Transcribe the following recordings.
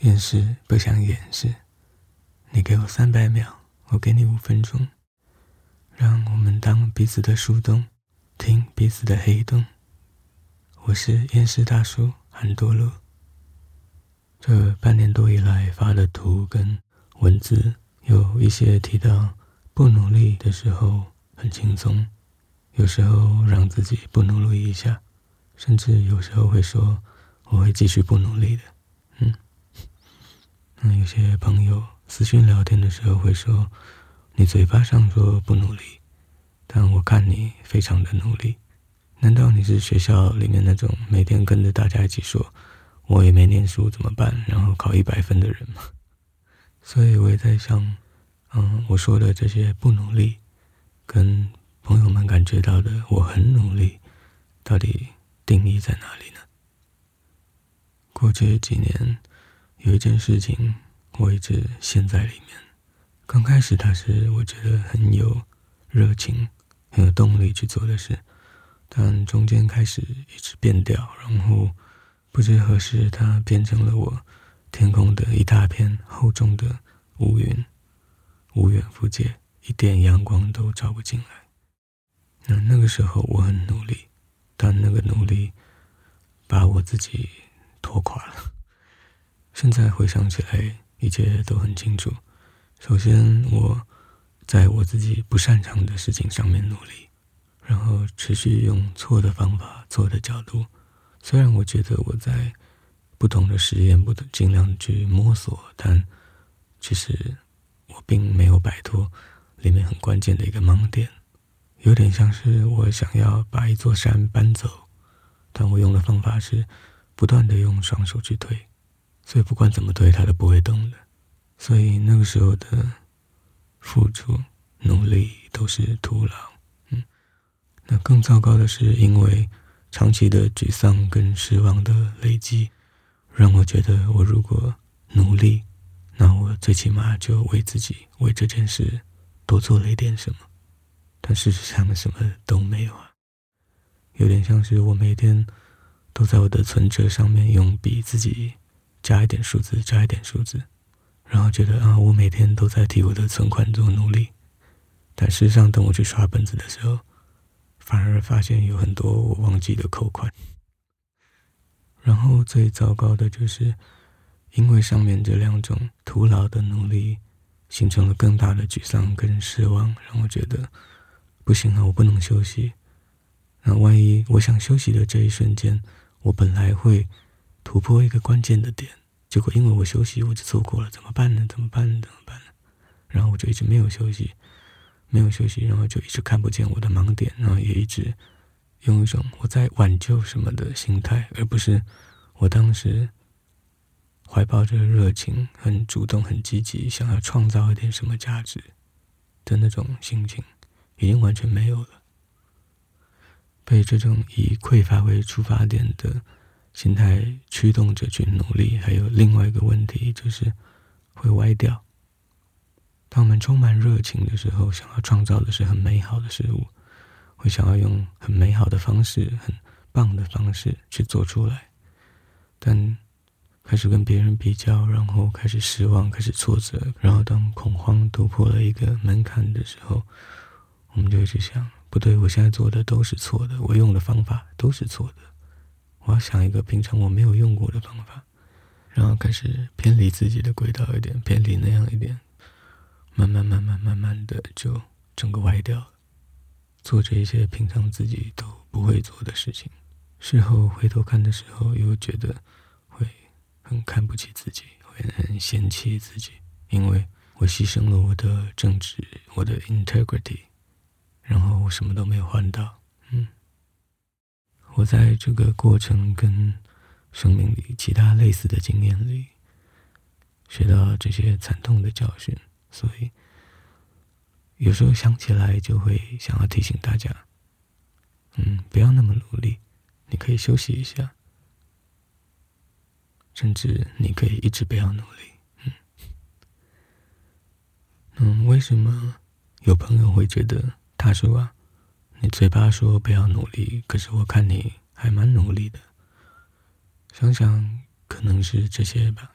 掩饰不想掩饰，你给我三百秒，我给你五分钟，让我们当彼此的树洞，听彼此的黑洞。我是厌世大叔韩多乐。这半年多以来发的图跟文字，有一些提到不努力的时候很轻松，有时候让自己不努力一下，甚至有时候会说我会继续不努力的。那有些朋友私信聊天的时候会说，你嘴巴上说不努力，但我看你非常的努力。难道你是学校里面那种每天跟着大家一起说，我也没念书怎么办，然后考一百分的人吗？所以我也在想，嗯，我说的这些不努力，跟朋友们感觉到的我很努力，到底定义在哪里呢？过去几年。有一件事情，我一直陷在里面。刚开始，它是我觉得很有热情、很有动力去做的事，但中间开始一直变调，然后不知何时，它变成了我天空的一大片厚重的乌云，无远弗届，一点阳光都照不进来。那那个时候，我很努力，但那个努力把我自己拖垮了。现在回想起来，一切都很清楚。首先，我在我自己不擅长的事情上面努力，然后持续用错的方法、错的角度。虽然我觉得我在不同的实验，不尽量去摸索，但其实我并没有摆脱里面很关键的一个盲点。有点像是我想要把一座山搬走，但我用的方法是不断的用双手去推。所以不管怎么推，它都不会动的。所以那个时候的付出、努力都是徒劳。嗯，那更糟糕的是，因为长期的沮丧跟失望的累积，让我觉得我如果努力，那我最起码就为自己、为这件事多做了一点什么。但事实上什么都没有啊，有点像是我每天都在我的存折上面用笔自己。加一点数字，加一点数字，然后觉得啊，我每天都在替我的存款做努力，但事实上，等我去刷本子的时候，反而发现有很多我忘记的扣款。然后最糟糕的就是，因为上面这两种徒劳的努力，形成了更大的沮丧跟失望，让我觉得不行了，我不能休息。那万一我想休息的这一瞬间，我本来会。突破一个关键的点，结果因为我休息，我就错过了，怎么办呢？怎么办？呢？怎么办呢？然后我就一直没有休息，没有休息，然后就一直看不见我的盲点，然后也一直用一种我在挽救什么的心态，而不是我当时怀抱着热情、很主动、很积极，想要创造一点什么价值的那种心情，已经完全没有了。被这种以匮乏为出发点的。心态驱动着去努力，还有另外一个问题就是会歪掉。当我们充满热情的时候，想要创造的是很美好的事物，会想要用很美好的方式、很棒的方式去做出来。但开始跟别人比较，然后开始失望，开始挫折，然后当恐慌突破了一个门槛的时候，我们就一直想：不对，我现在做的都是错的，我用的方法都是错的。我要想一个平常我没有用过的方法，然后开始偏离自己的轨道一点，偏离那样一点，慢慢慢慢慢慢的就整个歪掉了，做着一些平常自己都不会做的事情，事后回头看的时候，又觉得会很看不起自己，会很嫌弃自己，因为我牺牲了我的正直，我的 integrity，然后我什么都没有换到，嗯。我在这个过程跟生命里其他类似的经验里，学到这些惨痛的教训，所以有时候想起来就会想要提醒大家：，嗯，不要那么努力，你可以休息一下，甚至你可以一直不要努力。嗯，嗯，为什么有朋友会觉得他说啊？你嘴巴说不要努力，可是我看你还蛮努力的。想想可能是这些吧，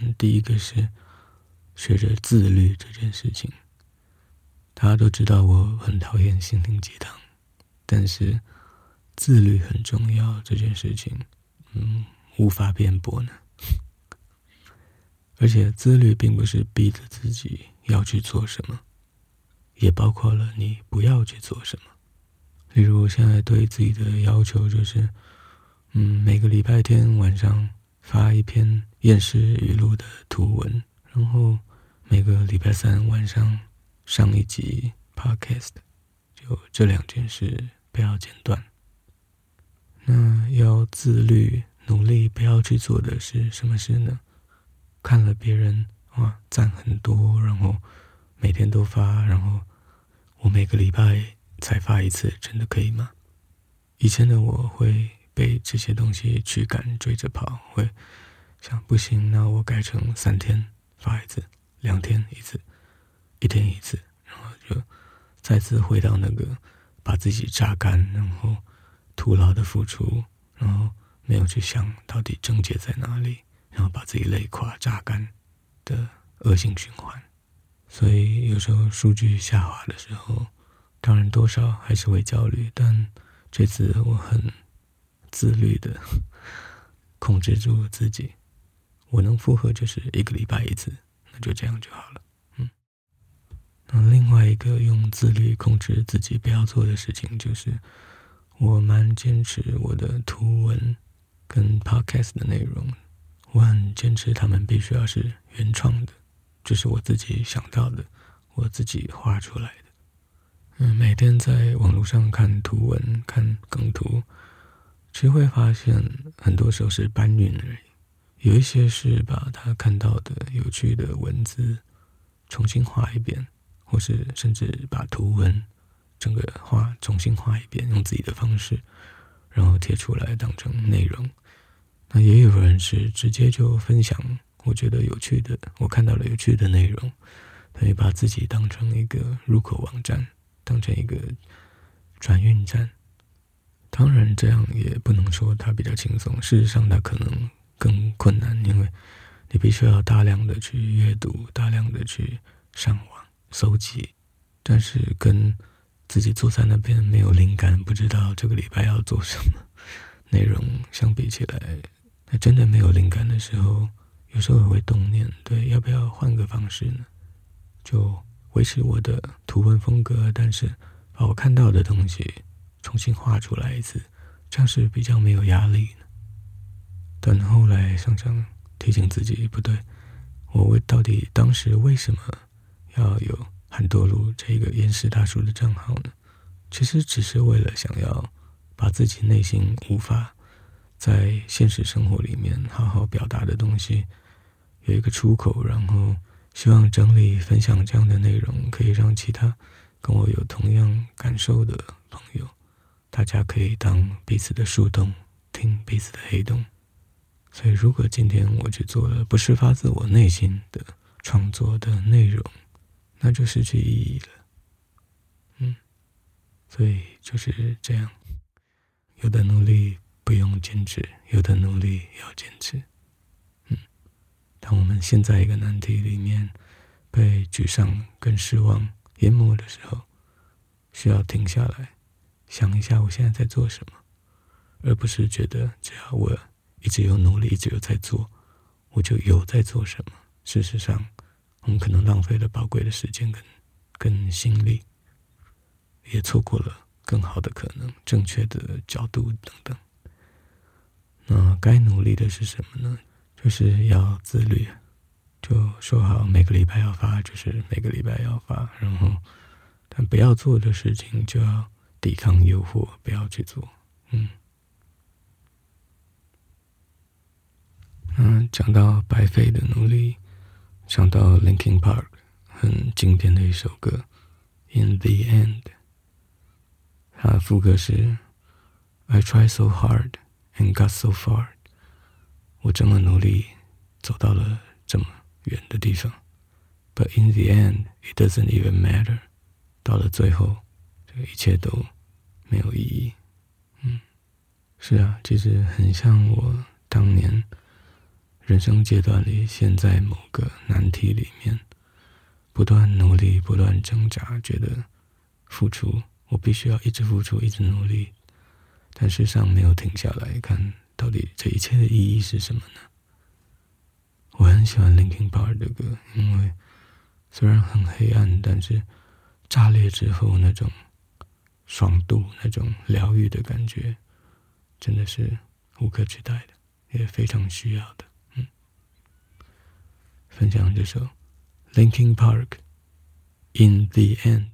嗯，第一个是学着自律这件事情。大家都知道我很讨厌心灵鸡汤，但是自律很重要这件事情，嗯，无法辩驳呢。而且自律并不是逼着自己要去做什么，也包括了你不要去做什么。例如，我现在对自己的要求就是，嗯，每个礼拜天晚上发一篇厌世语录的图文，然后每个礼拜三晚上上一集 podcast，就这两件事不要间断。那要自律、努力不要去做的是什么事呢？看了别人哇赞很多，然后每天都发，然后我每个礼拜。才发一次，真的可以吗？以前的我会被这些东西驱赶，追着跑，会想不行，那我改成三天发一次，两天一次，一天一次，然后就再次回到那个把自己榨干，然后徒劳的付出，然后没有去想到底症结在哪里，然后把自己累垮、榨干的恶性循环。所以有时候数据下滑的时候。当然，多少还是会焦虑，但这次我很自律的控制住自己。我能负荷就是一个礼拜一次，那就这样就好了。嗯，那另外一个用自律控制自己不要做的事情，就是我蛮坚持我的图文跟 podcast 的内容，我很坚持他们必须要是原创的，就是我自己想到的，我自己画出来。嗯，每天在网络上看图文、看梗图，其实会发现很多时候是搬运而已。有一些是把他看到的有趣的文字重新画一遍，或是甚至把图文整个画重新画一遍，用自己的方式，然后贴出来当成内容。那也有人是直接就分享我觉得有趣的，我看到了有趣的内容，等于把自己当成一个入口网站。当成一个转运站，当然这样也不能说它比较轻松。事实上，它可能更困难，因为你必须要大量的去阅读，大量的去上网搜集。但是跟自己坐在那边没有灵感，不知道这个礼拜要做什么内容相比起来，那真的没有灵感的时候，有时候会动念：对，要不要换个方式呢？就。维持我的图文风格，但是把我看到的东西重新画出来一次，这样是比较没有压力的。但后来想想，提醒自己不对，我为到底当时为什么要有很多路这个岩石大叔的账号呢？其实只是为了想要把自己内心无法在现实生活里面好好表达的东西有一个出口，然后。希望整理分享这样的内容，可以让其他跟我有同样感受的朋友，大家可以当彼此的树洞，听彼此的黑洞。所以，如果今天我去做了不是发自我内心的创作的内容，那就失去意义了。嗯，所以就是这样，有的努力不用坚持，有的努力要坚持。当我们陷在一个难题里面，被沮丧跟失望淹没的时候，需要停下来，想一下我现在在做什么，而不是觉得只要我一直有努力，一直有在做，我就有在做什么。事实上，我们可能浪费了宝贵的时间跟跟心力，也错过了更好的可能、正确的角度等等。那该努力的是什么呢？就是要自律，就说好每个礼拜要发，就是每个礼拜要发。然后，但不要做的事情就要抵抗诱惑，不要去做。嗯，嗯，讲到白费的努力，想到 Linkin Park 很经典的一首歌《In the End》，它的副歌是 "I try so hard and got so far"。我这么努力，走到了这么远的地方，But in the end, it doesn't even matter。到了最后，这一切都没有意义。嗯，是啊，其实很像我当年人生阶段里，陷在某个难题里面，不断努力，不断挣扎，觉得付出，我必须要一直付出，一直努力，但事实上没有停下来看，到底这一切的意义是什么呢？我很喜欢 Linkin Park 的歌，因为虽然很黑暗，但是炸裂之后那种爽度、那种疗愈的感觉，真的是无可取代的，也非常需要的。嗯分享这首 Linkin Park In the End。